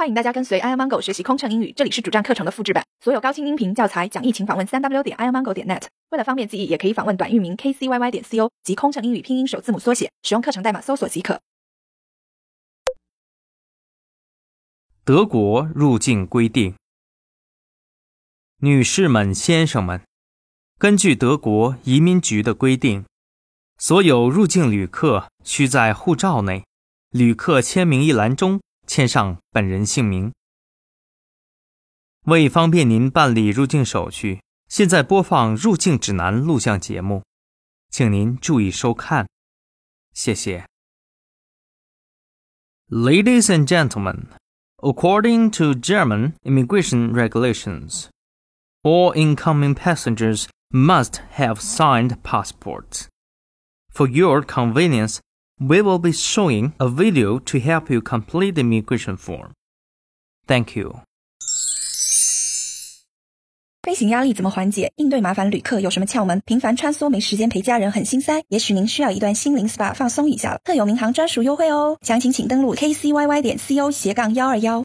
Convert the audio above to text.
欢迎大家跟随 i amango 学习空乘英语，这里是主站课程的复制版，所有高清音频教材讲义，请访问三 w 点 i amango 点 net。为了方便记忆，也可以访问短域名 kcyy 点 co 及空乘英语拼音首字母缩写，使用课程代码搜索即可。德国入境规定，女士们、先生们，根据德国移民局的规定，所有入境旅客需在护照内旅客签名一栏中。签上本人姓名。为方便您办理入境手续，现在播放入境指南录像节目，请您注意收看，谢谢。Ladies and gentlemen, according to German immigration regulations, all incoming passengers must have signed passports. For your convenience, we will be showing a video to help you complete the immigration form. Thank you. 飞行压力怎么缓解？应对麻烦旅客有什么窍门？频繁穿梭没时间陪家人很心塞，也许您需要一段心灵 SPA 放松一下了。特有民航专属优惠哦，详情请登录 kcyy 点 co 斜杠幺二幺。